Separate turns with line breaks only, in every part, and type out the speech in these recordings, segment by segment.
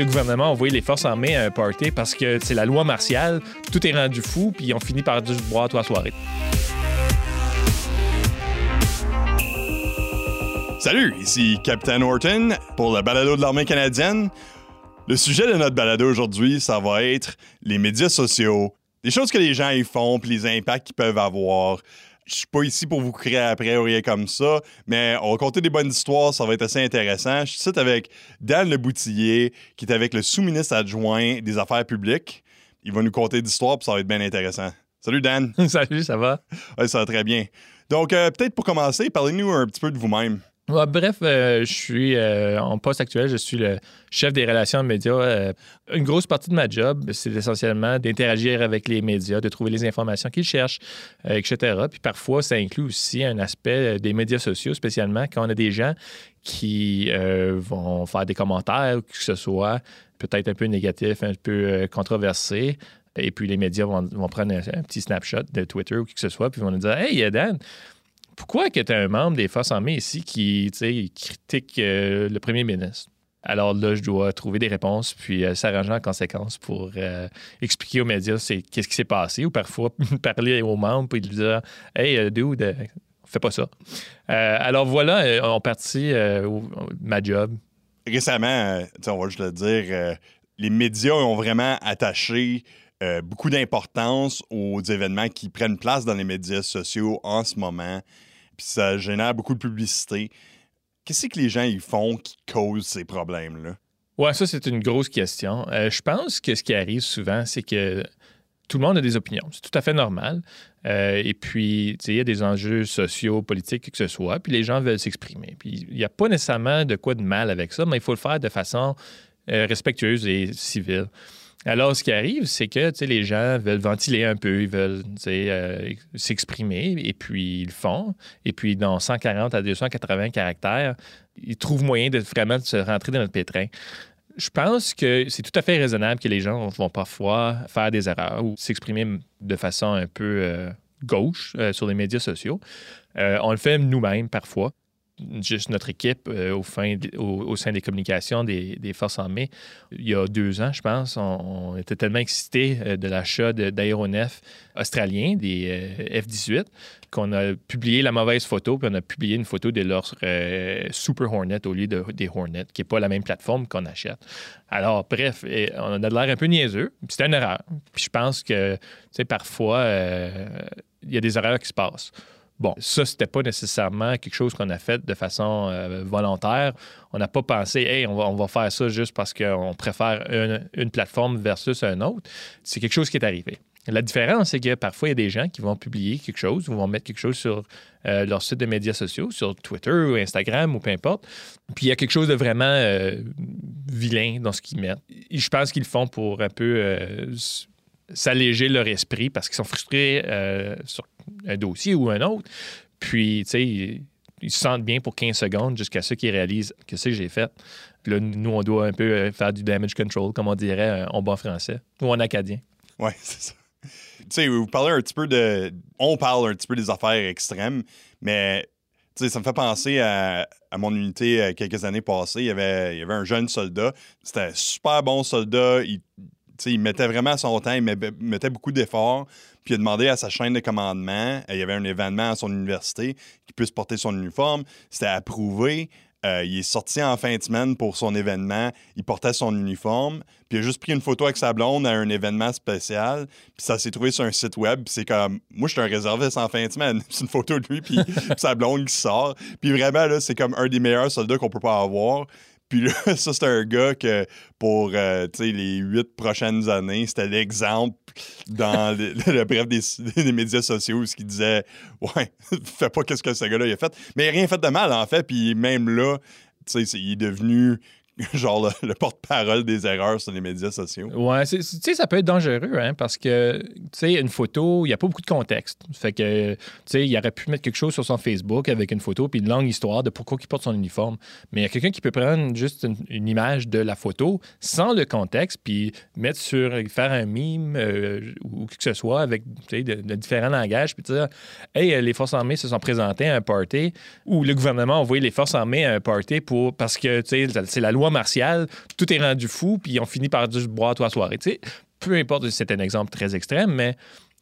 le gouvernement a envoyé les forces armées à un party parce que c'est la loi martiale, tout est rendu fou, puis ils ont fini par juste boire la soirée.
Salut, ici Captain Horton pour le balado de l'armée canadienne. Le sujet de notre balado aujourd'hui, ça va être les médias sociaux, les choses que les gens y font, puis les impacts qu'ils peuvent avoir. Je suis pas ici pour vous créer après rien comme ça, mais on va compter des bonnes histoires, ça va être assez intéressant. Je suis avec Dan Le Boutillier, qui est avec le sous-ministre adjoint des Affaires publiques. Il va nous conter d'histoires, puis ça va être bien intéressant. Salut Dan.
Salut, ça va?
Ouais, ça va très bien. Donc, euh, peut-être pour commencer, parlez-nous un petit peu de vous-même.
Bref, euh, je suis euh, en poste actuel, je suis le chef des relations médias. Euh, une grosse partie de ma job, c'est essentiellement d'interagir avec les médias, de trouver les informations qu'ils cherchent, etc. Puis parfois, ça inclut aussi un aspect des médias sociaux, spécialement quand on a des gens qui vont faire des commentaires ou que ce soit peut-être un peu négatif, un peu controversé. Et puis les médias vont, prendre un, un, petit snapshot de Twitter ou qui que ce soit, puis vont nous dire Hey, Dan, pourquoi que tu un membre des Forces armées ici qui critique euh, le premier ministre? Alors là, je dois trouver des réponses puis euh, s'arranger en conséquence pour euh, expliquer aux médias qu'est-ce qui s'est passé ou parfois parler aux membres puis lui dire Hey, dude, fais pas ça. alors voilà, on partit ma job.
Récemment, on va juste le dire, les médias ont vraiment attaché beaucoup d'importance aux événements qui prennent place dans les médias sociaux en ce moment puis ça génère beaucoup de publicité. Qu'est-ce que les gens y font qui causent ces problèmes-là?
Ouais, ça, c'est une grosse question. Euh, je pense que ce qui arrive souvent, c'est que tout le monde a des opinions. C'est tout à fait normal. Euh, et puis, il y a des enjeux sociaux, politiques, que ce soit, puis les gens veulent s'exprimer. Puis, il n'y a pas nécessairement de quoi de mal avec ça, mais il faut le faire de façon euh, respectueuse et civile. Alors, ce qui arrive, c'est que les gens veulent ventiler un peu, ils veulent euh, s'exprimer, et puis ils le font. Et puis, dans 140 à 280 caractères, ils trouvent moyen de vraiment se rentrer dans notre pétrin. Je pense que c'est tout à fait raisonnable que les gens vont parfois faire des erreurs ou s'exprimer de façon un peu euh, gauche euh, sur les médias sociaux. on le fait nous-mêmes parfois juste notre équipe euh, au, sein des communications des, Forces armées. Il y a deux ans, je pense, on, était tellement excités euh, de l'achat d'aéronefs australiens, des euh, F-18, qu'on a publié la mauvaise photo, puis on a publié une photo de leur Super Hornet au lieu de, des Hornets, qui n'est pas la même plateforme qu'on achète. Alors, bref, on a l'air un peu niaiseux, puis c'est une erreur. Puis je pense que, parfois, il y a des erreurs qui se passent. Bon, ça, c'était pas nécessairement quelque chose qu'on a fait de façon euh, volontaire. On n'a pas pensé, hey, on va, faire ça juste parce qu'on préfère une, plateforme versus un autre. C'est quelque chose qui est arrivé. La différence, c'est que parfois, il y a des gens qui vont publier quelque chose ou vont mettre quelque chose sur euh, leur site de médias sociaux, sur Twitter ou Instagram ou peu importe. Puis il y a quelque chose de vraiment euh, vilain dans ce qu'ils mettent. Je pense qu'ils le font pour un peu s'alléger leur esprit parce qu'ils sont frustrés sur un dossier ou un autre. Puis, tu sais, ils, se sentent bien pour 15 secondes jusqu'à ce qu'ils réalisent que c'est que j'ai fait. Puis là, nous, on doit un peu euh, faire du damage control, comme on dirait euh, en bon français ou en acadien.
Oui, c'est ça. Tu sais, vous parlez un petit peu de. On parle un petit peu des affaires extrêmes, mais tu sais, ça me fait penser à, mon unité euh, quelques années passées. Il y avait, il y avait un jeune soldat. C'était un super bon soldat. Il, il mettait vraiment son temps, il mettait beaucoup d'efforts. Puis il a demandé à sa chaîne de commandement, euh, il y avait un événement à son université, qu'il puisse porter son uniforme. C'était approuvé. Euh, il est sorti en fin de semaine pour son événement. Il portait son uniforme. Puis il a juste pris une photo avec sa blonde à un événement spécial. Puis ça s'est trouvé sur un site web. c'est comme, moi, je suis un réserviste en fin de semaine. C'est une photo de lui, puis sa blonde qui sort. Puis vraiment, là, c'est comme un des meilleurs soldats qu'on peut pas avoir. Puis là, ça, c'est un gars que pour euh, les huit prochaines années, c'était l'exemple dans le, bref des, médias sociaux ce qui disait Ouais, fais pas qu'est-ce que ce gars-là a fait. Mais il n'a rien fait de mal, en fait. Puis même là, il est devenu genre le, porte-parole des erreurs sur les médias sociaux.
Ouais, tu sais, ça peut être dangereux, hein, parce que, tu sais, une photo, il n'y a pas beaucoup de contexte. Fait que, tu sais, il aurait pu mettre quelque chose sur son Facebook avec une photo puis une longue histoire de pourquoi il porte son uniforme. Mais il y a quelqu'un qui peut prendre juste une, image de la photo sans le contexte puis mettre sur, faire un mime euh, ou que ce soit avec, tu sais, de, différents langages puis dire, hey, les forces armées se sont présentées à un party ou le gouvernement a envoyé les forces armées à un party pour, parce que, tu sais, c'est la loi soir martial, tout est rendu fou, puis on finit par juste boire toute la soirée. Tu sais, peu importe si c'est un exemple très extrême, mais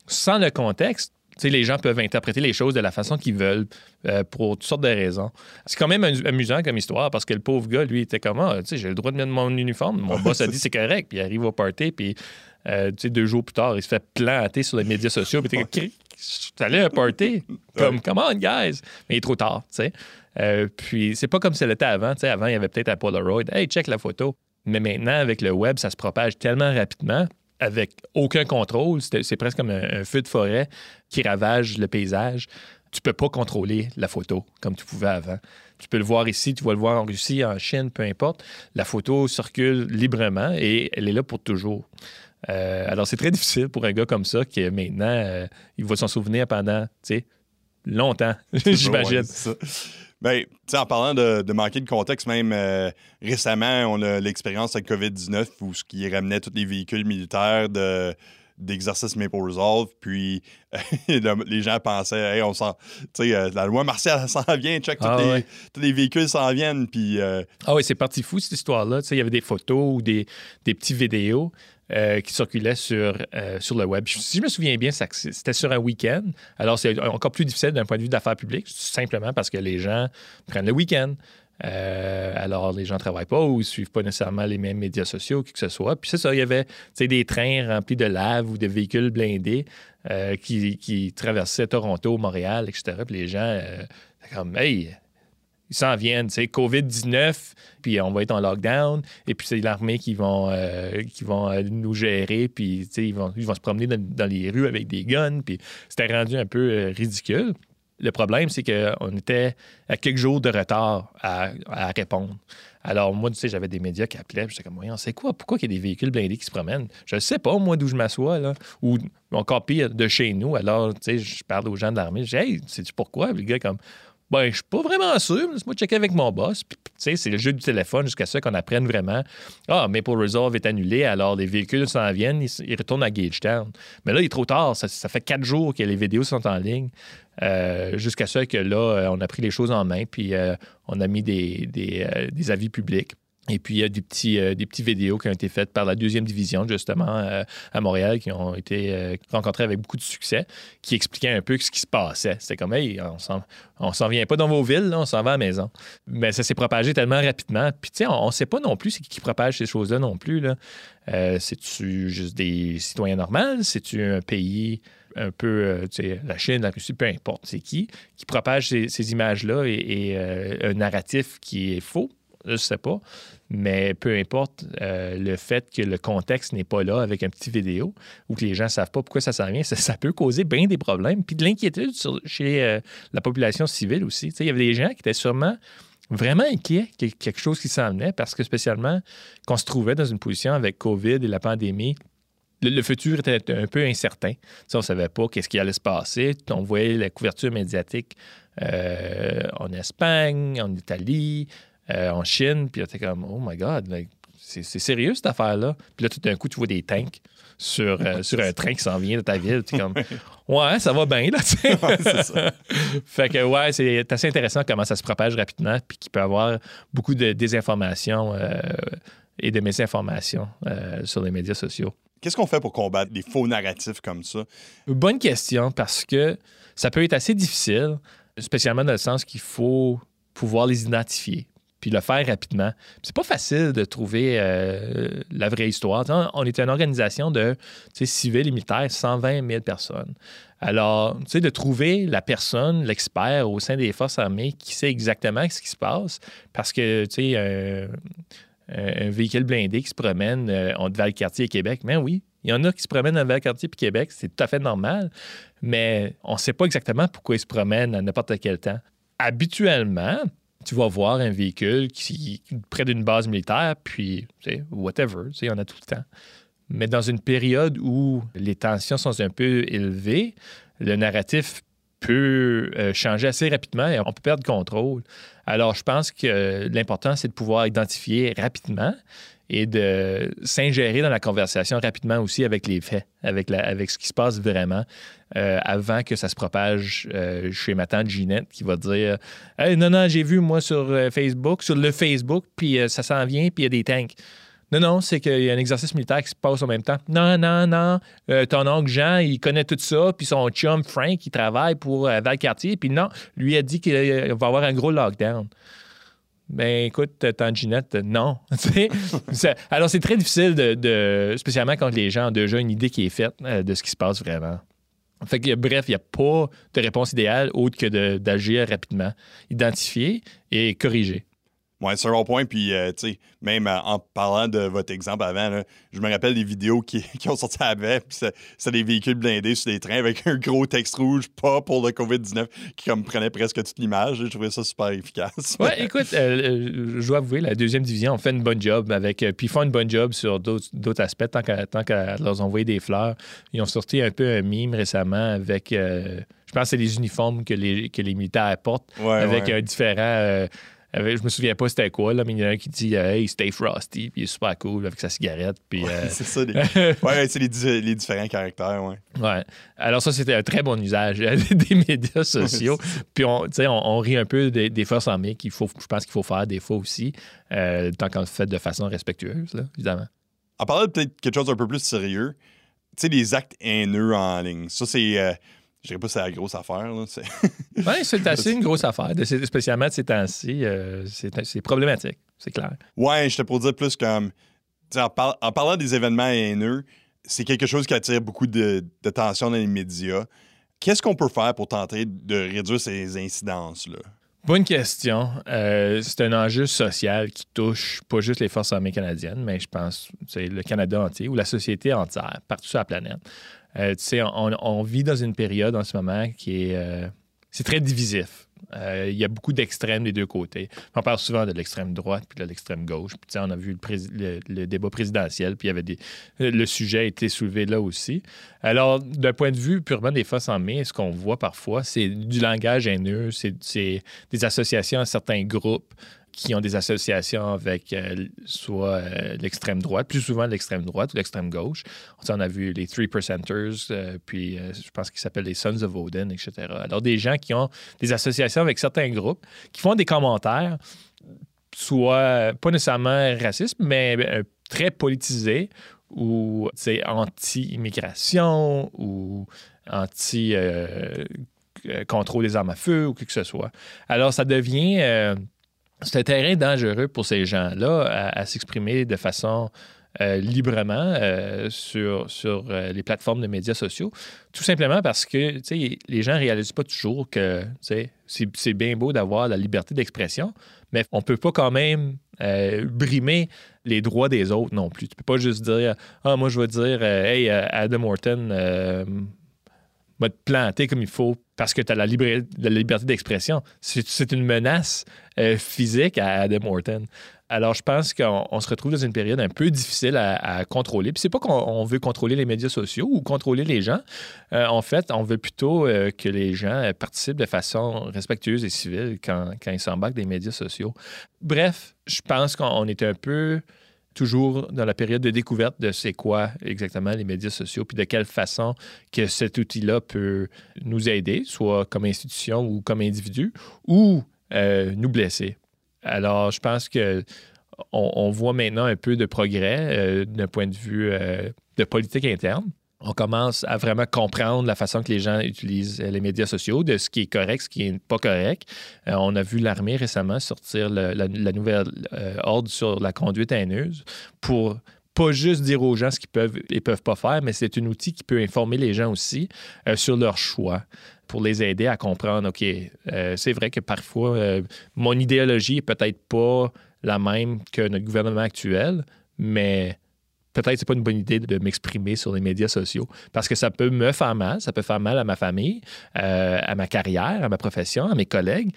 sans le contexte, les gens peuvent interpréter les choses de la façon qu'ils veulent euh, pour toutes sortes de raisons. C'est quand même amusant comme histoire parce que le pauvre gars, lui, était comme ah, j'ai le droit de mettre mon uniforme. Mon boss a dit c'est correct. Puis il arrive au party, puis euh, deux jours plus tard, il se fait planter sur les médias sociaux. Puis t'es allé à un party. Comme, come on, guys. Mais il est trop tard, tu sais. Euh, puis c'est pas comme ça l'était avant. avant, il y avait peut-être un Polaroid. Hey, check la photo. Mais maintenant, avec le web, ça se propage tellement rapidement avec aucun contrôle. C'est presque comme un, feu de forêt qui ravage le paysage. Tu peux pas contrôler la photo comme tu pouvais avant. Tu peux le voir ici, tu vas le voir en Russie, en Chine, peu importe. La photo circule librement et elle est là pour toujours. Euh, alors, c'est très difficile pour un gars comme ça qui, maintenant, euh, il va s'en souvenir pendant, tu sais, longtemps, j'imagine.
Bien, en parlant de, manquer de contexte, même euh, récemment, on a l'expérience avec COVID-19 où ce qui ramenait tous les véhicules militaires de d'exercice Maple Resolve, puis les gens pensaient, hey, on sent, tu sais, euh, la loi martiale s'en vient, check, ah tous, les, véhicules s'en viennent, puis... Euh,
ah oui, c'est parti fou, cette histoire-là. Tu sais, il y avait des photos ou des, des petits vidéos euh, qui circulait sur, euh, sur le web. Si je me souviens bien, c'était sur un week-end. Alors, c'est encore plus difficile d'un point de vue d'affaires publiques, simplement parce que les gens prennent le week-end. Euh, alors, les gens ne travaillent pas ou ne suivent pas nécessairement les mêmes médias sociaux, qui que ce soit. Puis c'est ça, il y avait des trains remplis de lave ou de véhicules blindés qui, traversaient Toronto, Montréal, etc. Puis les gens, comme, hey, ils s'en viennent, c'est COVID-19, puis on va être en lockdown, et puis c'est l'armée qui vont, euh, qui vont euh, nous gérer, puis ils vont, ils vont se promener dans, les rues avec des guns, puis c'était rendu un peu euh, ridicule. Le problème, c'est qu'on était à quelques jours de retard à, répondre. Alors, moi, tu sais, j'avais des médias qui appelaient, j'étais comme, on sait quoi, pourquoi il y a des véhicules blindés qui se promènent? Je ne sais pas, moi, d'où je m'assois, là, ou encore pire, de chez nous. Alors, tu sais, je parle aux gens de l'armée, je dis, hey, sais-tu pourquoi? Le gars, comme, ben, je suis pas vraiment sûr. Laisse-moi checker avec mon boss. C'est le jeu du téléphone jusqu'à ce qu'on apprenne vraiment. Ah, Maple Resolve est annulé, alors les véhicules s'en viennent, ils, retournent à Gagetown. Mais là, il est trop tard. Ça, fait quatre jours que les vidéos sont en ligne. Euh, jusqu'à ce que là, euh, on a pris les choses en main, puis euh, on a mis des avis publics. Et puis, il y a des petits, euh, des petits vidéos qui ont été faites par la deuxième division, justement, euh, à Montréal, qui ont été euh, rencontrées avec beaucoup de succès, qui expliquaient un peu ce qui se passait. C'était comme, hey, on s'en vient pas dans vos villes, on s'en va à la maison. Mais ça s'est propagé tellement rapidement. Puis, tu sais, on ne sait pas non plus c'est qui propage ces choses-là non plus. C'est-tu juste des citoyens normaux? C'est-tu un pays un peu, tu sais, la Chine, la Russie, peu importe, c'est qui, qui propage ces, images-là et un narratif qui est faux? Je ne sais pas. Mais peu importe euh, le fait que le contexte n'est pas là avec un petit vidéo ou que les gens ne savent pas pourquoi ça s'en vient, ça, peut causer bien des problèmes. Puis de l'inquiétude chez euh, la population civile aussi. il y avait des gens qui étaient sûrement vraiment inquiets quelque chose qui s'en venait parce que spécialement qu'on se trouvait dans une position avec COVID et la pandémie le, futur était un peu incertain. on ne savait pas qu'est-ce qui allait se passer. On voyait la couverture médiatique euh, en Espagne, en Italie, euh, en Chine, puis là, t'es comme, oh my God, c'est sérieux cette affaire-là? Puis là, tout d'un coup, tu vois des tanks sur, euh, sur un train qui s'en vient de ta ville. Tu es comme, ouais, ça va bien, là, c'est ça. fait que, ouais, c'est assez intéressant comment ça se propage rapidement, puis qu'il peut y avoir beaucoup de désinformation euh, et de mésinformation sur les médias sociaux.
Qu'est-ce qu'on fait pour combattre des faux narratifs comme ça?
Bonne question, parce que ça peut être assez difficile, spécialement dans le sens qu'il faut pouvoir les identifier puis le faire rapidement. C'est pas facile de trouver euh, la vraie histoire. on est une organisation de civils et militaires, 120 000 personnes. Alors, tu sais, de trouver la personne, l'expert au sein des forces armées qui sait exactement ce qui se passe, parce que, tu sais, un, véhicule blindé qui se promène euh, en Val-Cartier et Québec, mais ben oui, il y en a qui se promènent en Val-Cartier et Québec, c'est tout à fait normal, mais on ne sait pas exactement pourquoi ils se promènent à n'importe quel temps. Habituellement, tu vas voir un véhicule qui près d'une base militaire, puis, tu sais, whatever, tu sais, on a tout le temps. Mais dans une période où les tensions sont un peu élevées, le narratif peut euh, changer assez rapidement et on peut perdre contrôle. Alors, je pense que l'important, c'est de pouvoir identifier rapidement et de s'ingérer dans la conversation rapidement aussi avec les faits, avec, avec ce qui se passe vraiment, euh, avant que ça se propage euh, chez ma tante Ginette qui va dire hey, Non, non, j'ai vu moi sur euh, Facebook, sur le Facebook, puis ça s'en vient, puis il y a des tanks. Non, non, c'est qu'il y a un exercice militaire qui se passe en même temps. Non, non, non. ton oncle Jean, il connaît tout ça. Puis son chum Frank, il travaille pour Valcartier. Puis non, lui a dit qu'il va avoir un gros lockdown. Ben écoute, Tanginette, non. alors, c'est très difficile, de, spécialement quand les gens ont déjà une idée qui est faite euh, de ce qui se passe vraiment. Fait bref, il n'y a pas de réponse idéale autre que d'agir rapidement, identifier et corriger.
Ouais, c'est un point. Puis, euh, tu sais, même euh, en parlant de votre exemple avant, je me rappelle des vidéos qui, ont sorti avant. Puis, c'est des véhicules blindés sur des trains avec un gros texte rouge, pas pour le COVID-19, qui comme prenait presque toute l'image. Je trouvais ça super efficace.
Ouais, écoute, euh, je dois avouer, la deuxième division, on fait une bonne job avec. puis, ils font une bonne job sur d'autres aspects, tant qu'à leur envoyer des fleurs. Ils ont sorti un peu un mime récemment avec. je pense que c'est les uniformes que les, que les militaires portent, avec un différent je me souviens pas c'était quoi, là, mais il y en a un qui dit Hey, stay frosty, puis il est super cool avec sa cigarette. Puis,
euh, c'est ça, les... ouais, c'est les, différents caractères, ouais.
Ouais. Alors, ça, c'était un très bon usage des médias sociaux. puis, on, on, on rit un peu des, forces armées qu'il faut, je pense qu'il faut faire des fois aussi, euh, tant qu'on le fait de façon respectueuse, là, évidemment.
En parlant de peut-être quelque chose d'un peu plus sérieux, tu sais, les actes haineux en ligne, ça, c'est. Euh, je dirais pas que c'est la grosse affaire.
oui, c'est assez une grosse affaire. Spécialement de ces temps-ci, euh, c'est problématique, c'est clair.
Ouais, te pour dire plus comme. En, parlant des événements haineux, c'est quelque chose qui attire beaucoup de, tension dans les médias. Qu'est-ce qu'on peut faire pour tenter de réduire ces incidences-là?
Bonne question. Euh, c'est un enjeu social qui touche pas juste les forces armées canadiennes, mais je pense c'est le Canada entier ou la société entière, partout sur la planète. Euh, tu sais, on, vit dans une période en ce moment qui est. Euh, c'est très divisif. Euh, il y a beaucoup d'extrêmes des deux côtés. On parle souvent de l'extrême droite puis de l'extrême gauche. Puis, on a vu le, débat présidentiel, puis y avait des, le sujet a été soulevé là aussi. Alors, d'un point de vue purement des forces en main, ce qu'on voit parfois, c'est du langage haineux, c'est des associations à certains groupes qui ont des associations avec euh, soit euh, l'extrême droite, plus souvent l'extrême droite ou l'extrême gauche. On a vu les Three Percenters, euh, puis je pense qu'ils s'appellent les Sons of Odin, etc. Alors, des gens qui ont des associations avec certains groupes, qui font des commentaires, soit pas nécessairement racistes, mais très politisés, ou anti-immigration, ou anti- contrôle des armes à feu ou quoi que ce soit. Alors, ça devient c'est un terrain dangereux pour ces gens-là à, s'exprimer de façon euh, librement euh, sur, sur euh, les plateformes de médias sociaux, tout simplement parce que les gens ne réalisent pas toujours que c'est bien beau d'avoir la liberté d'expression, mais on ne peut pas quand même brimer les droits des autres non plus. Tu ne peux pas juste dire Ah, moi, je veux dire, hey, Adam Orton va te planter comme il faut parce que tu as la, liberté d'expression. C'est une menace euh, physique à Adam Morton. Alors, je pense qu'on se retrouve dans une période un peu difficile à, contrôler. Puis, c'est pas qu'on veut contrôler les médias sociaux ou contrôler les gens. Euh, en fait, on veut plutôt euh, que les gens participent de façon respectueuse et civile quand, quand ils s'embarquent des médias sociaux. Bref, je pense qu'on est un peu toujours dans la période de découverte de c'est quoi exactement les médias sociaux, puis de quelle façon que cet outil-là peut nous aider, soit comme institution ou comme individu, ou euh, nous blesser. Alors, je pense que on, voit maintenant un peu de progrès euh, d'un point de vue euh, de politique interne on commence à vraiment comprendre la façon que les gens utilisent euh, les médias sociaux, de ce qui est correct, ce qui n'est pas correct. Euh, on a vu l'armée récemment sortir la, nouvelle euh, ordre sur la conduite haineuse pour pas juste dire aux gens ce qu'ils peuvent et peuvent pas faire, mais c'est un outil qui peut informer les gens aussi sur leur choix pour les aider à comprendre, OK, c'est vrai que parfois, mon idéologie est peut-être pas la même que notre gouvernement actuel, mais peut-être c'est pas une bonne idée de m'exprimer sur les médias sociaux parce que ça peut me faire mal, ça peut faire mal à ma famille, euh, à ma carrière, à ma profession, à mes collègues.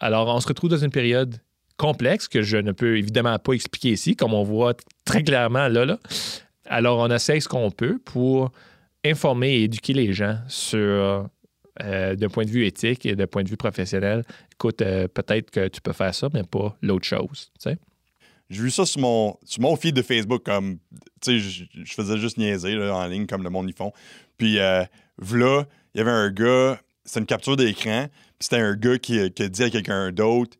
Alors, on se retrouve dans une période complexe que je ne peux évidemment pas expliquer ici, comme on voit très clairement là. là. Alors, on essaie ce qu'on peut pour informer et éduquer les gens sur, euh, d'un point de vue éthique et d'un point de vue professionnel, écoute, euh, peut-être que tu peux faire ça, mais pas l'autre chose.
J'ai vu ça sur mon, sur mon feed de Facebook, comme, tu sais, je faisais juste niaiser en ligne, comme le monde y font. Puis, euh, là, il y avait un gars, c'était une capture d'écran, c'était un gars qui, qui a dit à quelqu'un d'autre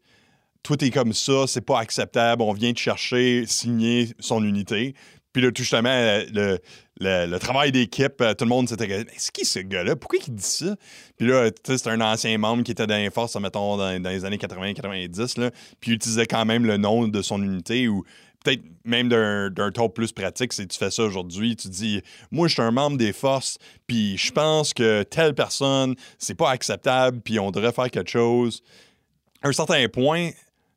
Toi, t'es comme ça, c'est pas acceptable, on vient te chercher, signer son unité. Puis là, tout justement, le, le, travail d'équipe, euh, tout le monde s'était dit C'est qui ce gars-là? Pourquoi il dit ça? Puis là, tu sais, c'est un ancien membre qui était dans les forces, mettons, dans, les années 80-90, puis il utilisait quand même le nom de son unité ou peut-être même d'un ton plus pratique, si tu fais ça aujourd'hui, tu dis Moi, je suis un membre des forces, puis je pense que telle personne, c'est pas acceptable, puis on devrait faire quelque chose. À un certain point,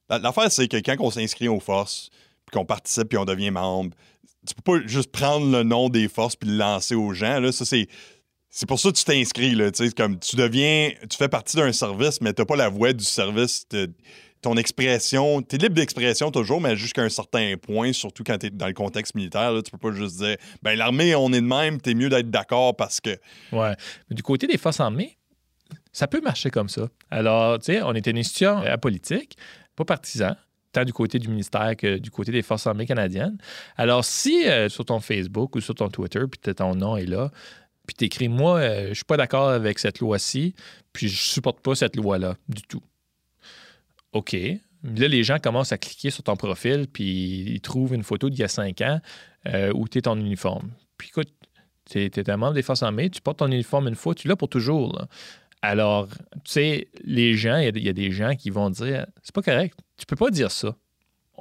l'affaire, c'est que quand on s'inscrit aux forces, puis qu'on participe, puis on devient membre, tu peux pas juste prendre le nom des forces puis le lancer aux gens. Là. Ça, c'est. C'est pour ça que tu t'inscris, là, comme tu deviens, tu fais partie d'un service, mais tu n'as pas la voix du service. ton expression, tu es libre d'expression toujours, mais jusqu'à un certain point, surtout quand tu es dans le contexte militaire, là, tu peux pas juste dire ben l'armée, on est de même, tu es mieux d'être d'accord parce que.
Ouais. Mais du côté des forces armées, ça peut marcher comme ça. Alors, tu sais, on était une institution apolitique, pas partisan tant du côté du ministère que du côté des Forces armées canadiennes. Alors, si euh, sur ton Facebook ou sur ton Twitter, puis ton nom est là, puis tu écris Moi, je euh, je suis pas d'accord avec cette loi-ci, puis je supporte pas cette loi-là du tout. OK. Là, les gens commencent à cliquer sur ton profil, puis ils trouvent une photo d'il y a cinq ans euh, où tu es en uniforme. Puis écoute, tu es, un membre des Forces armées, tu portes ton uniforme une fois, tu l'as pour toujours. Alors, tu sais, les gens, il y, a des gens qui vont dire c'est pas correct, tu peux pas dire ça.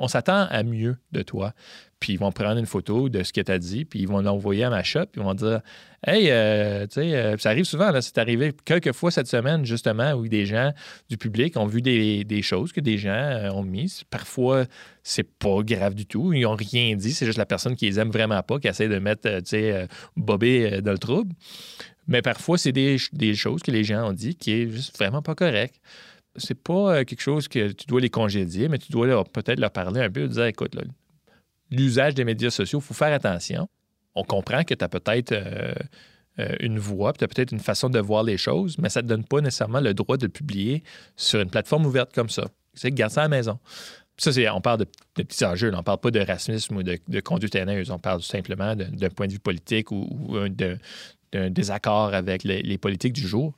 On s'attend à mieux de toi. Puis ils vont prendre une photo de ce que tu as dit, puis ils vont l'envoyer à ma shop, puis ils vont dire Hey, euh, tu sais, euh, ça arrive souvent, c'est arrivé quelques fois cette semaine, justement, où des gens du public ont vu des, choses que des gens euh, ont mises. Parfois, c'est pas grave du tout. Ils n'ont rien dit, c'est juste la personne qui les aime vraiment pas, qui essaie de mettre, tu sais, Bobé dans le trouble. Mais parfois, c'est des, choses que les gens ont dit qui est juste vraiment pas correct. C'est pas euh, quelque chose que tu dois les congédier, mais tu dois peut-être leur parler un peu, dire écoute, l'usage des médias sociaux, il faut faire attention. On comprend que tu as peut-être euh, euh, une voix, tu as peut-être une façon de voir les choses, mais ça ne te donne pas nécessairement le droit de publier sur une plateforme ouverte comme ça. C'est garde ça à la maison. Ça, c'est, on parle de, petits enjeux, on ne parle pas de racisme ou de, conduite haineuse, on parle simplement d'un point de vue politique ou, ou d'un désaccord avec les, politiques du jour.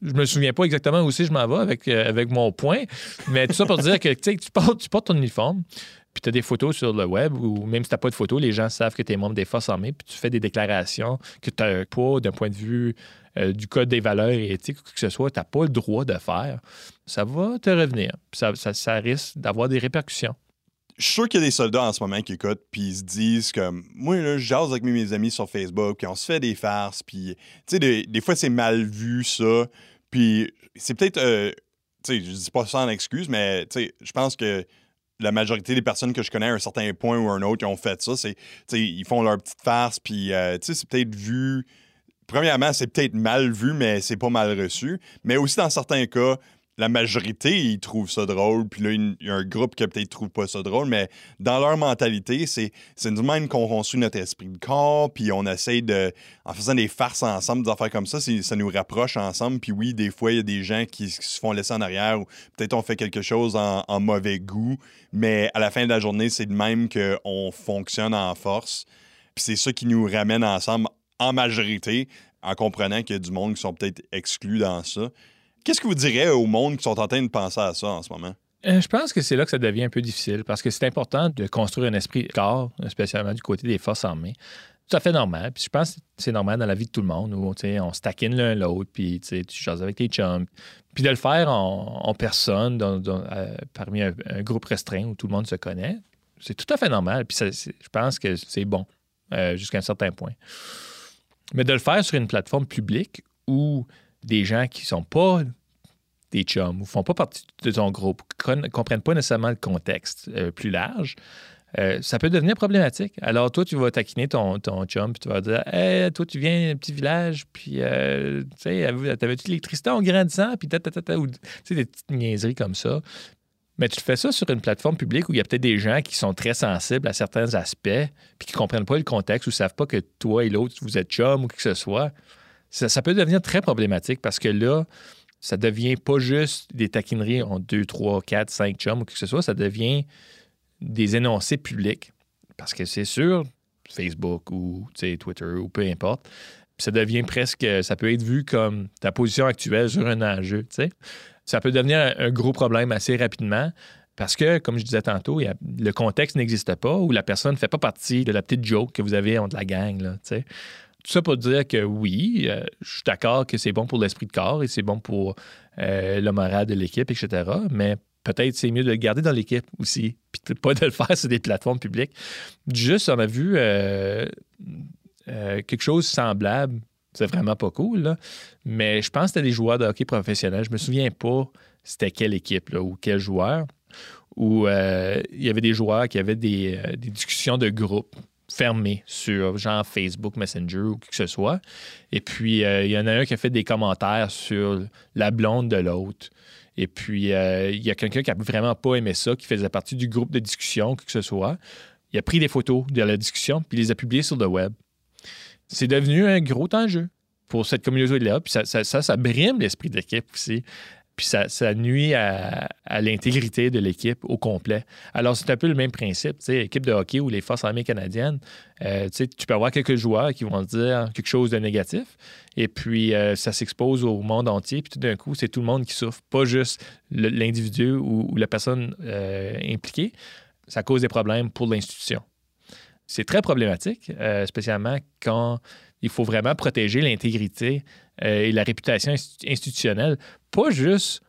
Je me souviens pas exactement où je m'en vais avec, euh, avec mon point, mais tout ça pour dire que tu portes, tu portes ton uniforme, puis tu as des photos sur le web, ou même si tu n'as pas de photos, les gens savent que tu es membre des Forces armées, puis tu fais des déclarations que tu n'as pas, d'un point de vue euh, du Code des valeurs et éthiques, ou que ce soit, tu n'as pas le droit de faire. Ça va te revenir. Ça, ça, ça risque d'avoir des répercussions
je suis sûr qu'il y a des soldats en ce moment qui écoutent, puis ils se disent comme moi, là, je avec mes amis sur Facebook, puis on se fait des farces, puis tu sais, des, fois, c'est mal vu, ça. Puis c'est peut-être, euh, tu sais, je dis pas ça en excuse, mais tu sais, je pense que la majorité des personnes que je connais à un certain point ou un autre qui ont fait ça, c'est, ils font leur petite farce, puis euh, tu sais, c'est peut-être vu. Premièrement, c'est peut-être mal vu, mais c'est pas mal reçu. Mais aussi, dans certains cas, la majorité, ils trouvent ça drôle. Puis là, il y a un groupe qui peut-être trouve pas ça drôle, mais dans leur mentalité, c'est, c'est nous même qu'on construit notre esprit de corps, puis on essaye de, en faisant des farces ensemble, des affaires comme ça, ça nous rapproche ensemble. Puis oui, des fois, il y a des gens qui, se font laisser en arrière ou peut-être on fait quelque chose en, mauvais goût, mais à la fin de la journée, c'est de même qu'on fonctionne en force. Puis c'est ça qui nous ramène ensemble en majorité, en comprenant qu'il y a du monde qui sont peut-être exclus dans ça. Qu'est-ce que vous direz au monde qui sont en train de penser à ça en ce moment?
Euh, je pense que c'est là que ça devient un peu difficile parce que c'est important de construire un esprit corps, spécialement du côté des forces armées. Tout à fait normal. Puis je pense que c'est normal dans la vie de tout le monde où on se taquine l'un l'autre, puis tu jases avec tes chums. Puis de le faire en, personne, euh, parmi un, groupe restreint où tout le monde se connaît, c'est tout à fait normal. Puis je pense que c'est bon euh, jusqu'à un certain point. Mais de le faire sur une plateforme publique où des gens qui ne sont pas des chums ou font pas partie de ton groupe, ne comprennent pas nécessairement le contexte euh, plus large, euh, ça peut devenir problématique. Alors, toi, tu vas taquiner ton, ton chum, puis tu vas dire Hey, toi, tu viens d'un petit village, puis, euh, tu sais, t'avais-tu l'électricité en grandissant, puis ta, ou, tu sais, des petites niaiseries comme ça. Mais tu fais ça sur une plateforme publique où il y a peut-être des gens qui sont très sensibles à certains aspects, puis qui ne comprennent pas le contexte ou savent pas que toi et l'autre, vous êtes chum ou que ce soit ça, peut devenir très problématique parce que là, ça devient pas juste des taquineries en 2, 3, 4, 5 chums ou que ce soit, ça devient des énoncés publics. Parce que c'est sûr, Facebook ou Twitter ou peu importe, ça devient presque, ça peut être vu comme ta position actuelle sur un enjeu. Ça peut devenir un gros problème assez rapidement. Parce que, comme je disais tantôt, le contexte n'existe pas ou la personne ne fait pas partie de la petite joke que vous avez entre la gang. Là, Tout ça pour dire que oui, euh, je suis d'accord que c'est bon pour l'esprit de corps et c'est bon pour euh, le moral de l'équipe, etc. Mais peut-être c'est mieux de le garder dans l'équipe aussi, puis pas de le faire sur des plateformes publiques. Juste, on a vu euh, quelque chose semblable. C'est vraiment pas cool, mais je pense que c'était des joueurs de hockey professionnels. Je me souviens pas c'était quelle équipe ou quel joueur où il y avait des joueurs qui avaient des, discussions de groupe fermées sur genre Facebook Messenger ou quoi que ce soit. Et puis, euh, il y en a un qui a fait des commentaires sur la blonde de l'autre. Et puis, il y a quelqu'un qui a vraiment pas aimé ça, qui faisait partie du groupe de discussion, quoi que ce soit. Il a pris des photos de la discussion, puis les a publiées sur le web. C'est devenu un gros enjeu pour cette communauté-là. Puis ça, ça, ça, ça brime l'esprit d'équipe aussi. Puis ça, nuit à, l'intégrité de l'équipe au complet. Alors, c'est un peu le même principe. Tu sais, équipe de hockey ou les Forces armées canadiennes, euh, tu peux avoir quelques joueurs qui vont dire quelque chose de négatif, et puis euh, ça s'expose au monde entier, puis tout d'un coup, c'est tout le monde qui souffre, pas juste l'individu ou, la personne euh, impliquée. Ça cause des problèmes pour l'institution. C'est très problématique, spécialement quand il faut vraiment protéger l'intégrité euh, et la réputation institutionnelle, pas juste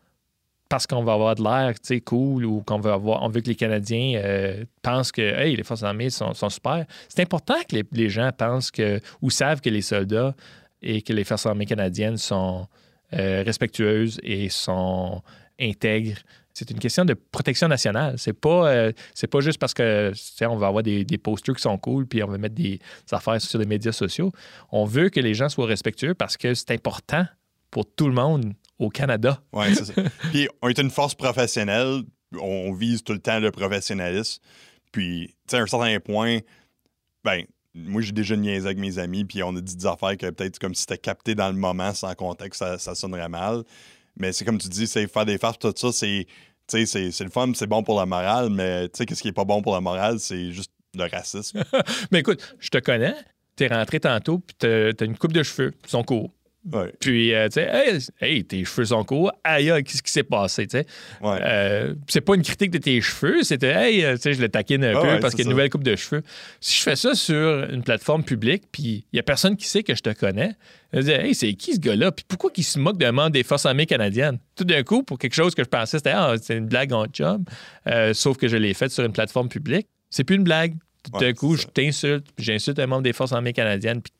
parce qu'on va avoir de l'air cool ou qu'on veut avoir, on veut que les Canadiens euh, pensent que les forces armées sont, super. C'est important que les, gens pensent que ou savent que les soldats et que les forces armées canadiennes sont euh, respectueuses et sont intègres c'est une question de protection nationale. C'est pas, euh, c'est pas juste parce que on va avoir des, posters qui sont cool puis on va mettre des affaires sur les médias sociaux. On veut que les gens soient respectueux parce que c'est important pour tout le monde au Canada.
Oui, c'est ça. puis on est une force professionnelle. On vise tout le temps le professionnalisme. Puis, tu sais, à un certain point, ben, moi, j'ai déjà niaisé avec mes amis, puis on a dit des affaires que peut-être comme si c'était capté dans le moment, sans contexte, ça, ça sonnerait mal. Mais c'est comme tu dis, c'est faire des farces, tout ça, c'est. C'est le fun, c'est bon pour la morale, mais tu sais, qu'est-ce qui est pas bon pour la morale, c'est juste le racisme.
mais écoute, je te connais, t'es rentré tantôt, puis t'as une coupe de cheveux, ils sont courts. Puis, euh, tu sais, hey, tes cheveux sont courts. Aïe, qu'est-ce qui s'est passé, tu sais? Euh, c'est pas une critique de tes cheveux, c'était, hey, euh, tu sais, je le taquine un peu parce qu'il y a une nouvelle coupe de cheveux. Si je fais ça sur une plateforme publique, puis il y a personne qui sait que je te connais, je dis, hey, c'est qui ce gars-là? Puis pourquoi il se moque d'un membre des Forces armées canadiennes? Tout d'un coup, pour quelque chose que je pensais, c'était, ah, c'est une blague en job, sauf que je l'ai faite sur une plateforme publique. C'est plus une blague. Tout d'un coup, je t'insulte, j'insulte un membre des Forces armées canadiennes, puis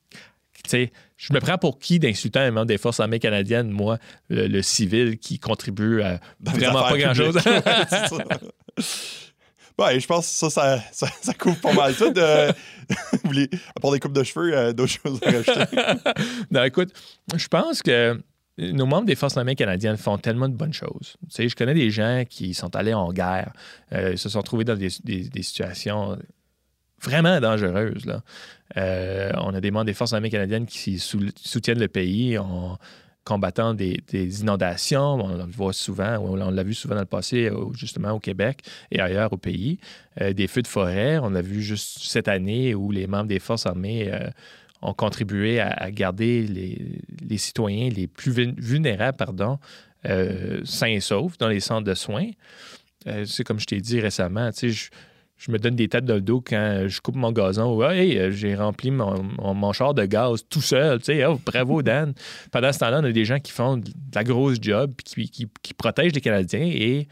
je me prends pour qui d'insultant un membre des Forces armées canadiennes, moi, le, civil qui contribue à vraiment pas grand-chose?
ouais, je pense que ça, ça, ça, couvre pas mal tout. De... à part des coupes de cheveux, euh, d'autres choses à rajouter.
non, écoute, je pense que nos membres des Forces armées canadiennes font tellement de bonnes choses. Tu sais, je connais des gens qui sont allés en guerre, euh, se sont trouvés dans des, des situations vraiment dangereuse. Là. Euh, on a des membres des Forces armées canadiennes qui soutiennent le pays en combattant des, inondations. On le voit souvent, on l'a vu souvent dans le passé, justement au Québec et ailleurs au pays. Euh, des feux de forêt, on l'a vu juste cette année où les membres des Forces armées euh, ont contribué à, garder les, citoyens les plus vulnérables pardon, sains et saufs dans les centres de soins. c'est comme je t'ai dit récemment, tu sais, je me donne des têtes dans le dos quand je coupe mon gazon. Ou, hey, euh, j'ai rempli mon, char de gaz tout seul. Tu sais, oh, bravo, Dan. Pendant ce temps-là, on a des gens qui font de la grosse job, qui, qui, protègent les Canadiens et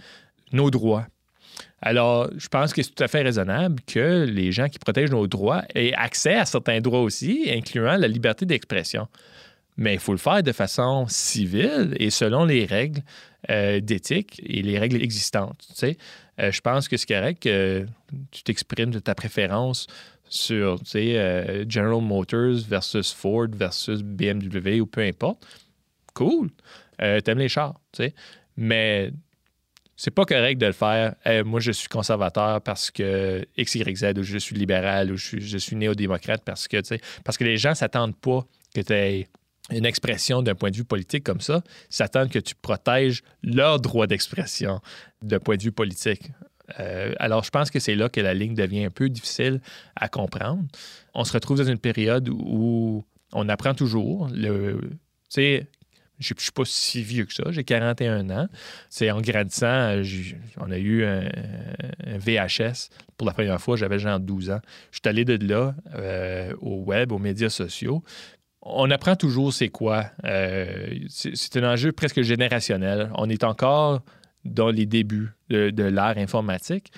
nos droits. Alors, je pense que c'est tout à fait raisonnable que les gens qui protègent nos droits aient accès à certains droits aussi, incluant la liberté d'expression. Mais il faut le faire de façon civile et selon les règles euh, d'éthique et les règles existantes. Tu sais. Euh, je pense que c'est correct que tu t'exprimes de ta préférence sur tu sais, euh, General Motors versus Ford versus BMW ou peu importe. Cool. T'aimes les chars, tu sais. Mais c'est pas correct de le faire. moi, je suis conservateur parce que X, Y, Z, ou je suis libéral, ou je suis, je suis néo-démocrate parce que, tu sais, parce que les gens s'attendent pas que tu aies une expression d'un point de vue politique comme ça, s'attendent que tu protèges leur droit d'expression d'un point de vue politique. Euh, alors, je pense que c'est là que la ligne devient un peu difficile à comprendre. On se retrouve dans une période où on apprend toujours. Tu sais, je ne suis pas si vieux que ça, j'ai 41 ans. C'est en grandissant, on a eu un, VHS. Pour la première fois, j'avais genre 12 ans. Je suis allé de là euh, au web, aux médias sociaux. On apprend toujours c'est quoi. Euh, c'est un enjeu presque générationnel. On est encore dans les débuts de, l'ère informatique.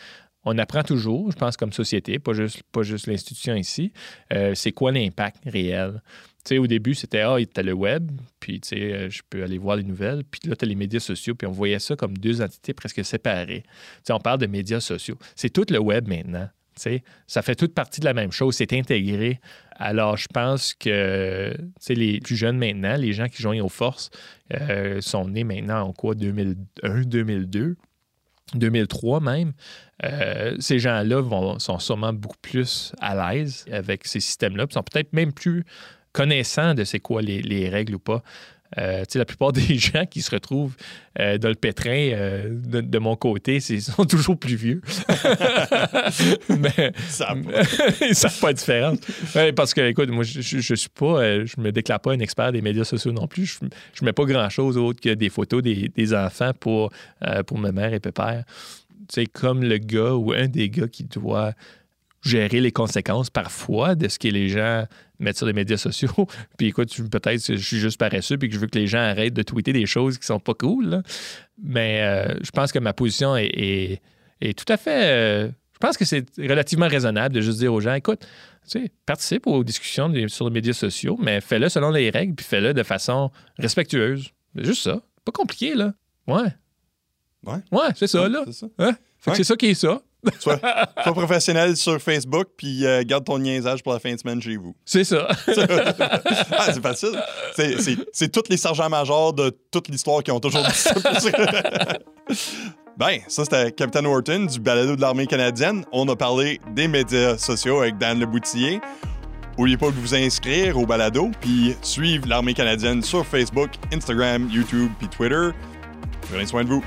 On apprend toujours, je pense, comme société, pas juste, pas juste l'institution ici, euh, c'est quoi l'impact réel. au début, c'était Ah, tu as le web, puis euh, je peux aller voir les nouvelles, puis là, tu as les médias sociaux, puis on voyait ça comme deux entités presque séparées. on parle de médias sociaux. C'est tout le web maintenant. ça fait toute partie de la même chose, c'est intégré. Alors, je pense que les plus jeunes maintenant, les gens qui joignent aux forces, euh, sont nés maintenant en quoi, 2001, 2002? 2003 même, euh, ces gens-là sont sûrement beaucoup plus à l'aise avec ces systèmes-là, sont peut-être même plus connaissants de c'est quoi les, règles ou pas. Euh, la plupart des gens qui se retrouvent euh, dans le pétrin euh, de, mon côté, ils sont toujours plus vieux. Mais
ça
ils savent pas différence. parce que, écoute, moi, je, je, suis pas, je me déclare pas un expert des médias sociaux non plus. Je, je mets pas grand-chose autre que des photos des, enfants pour, pour ma mère et père. C'est comme le gars ou un des gars qui doit gérer les conséquences parfois de ce que les gens mettent sur les médias sociaux. puis écoute, peut-être que je suis juste paresseux puis que je veux que les gens arrêtent de tweeter des choses qui sont pas cool. Mais euh, je pense que ma position est, tout à fait. Euh, je pense que c'est relativement raisonnable de juste dire aux gens écoute, tu sais, participe aux discussions sur les médias sociaux, mais fais-le selon les règles puis fais-le de façon respectueuse. C'est juste ça. Pas compliqué, là. Ouais.
Ouais.
Ouais, c'est ça, là. C'est ça. Hein? c'est ça qui est ça.
Sois, professionnel sur Facebook, puis euh, garde ton niaisage pour la fin de semaine chez vous.
C'est ça.
ah, c'est facile. C'est tous les sergents-majors de toute l'histoire qui ont toujours dit ça. ben, ça, c'était Captain Wharton du balado de l'armée canadienne. On a parlé des médias sociaux avec Dan Le Boutillier. N'oubliez pas de vous inscrire au balado, puis suivre l'armée canadienne sur Facebook, Instagram, YouTube, puis Twitter. Prenez soin de vous.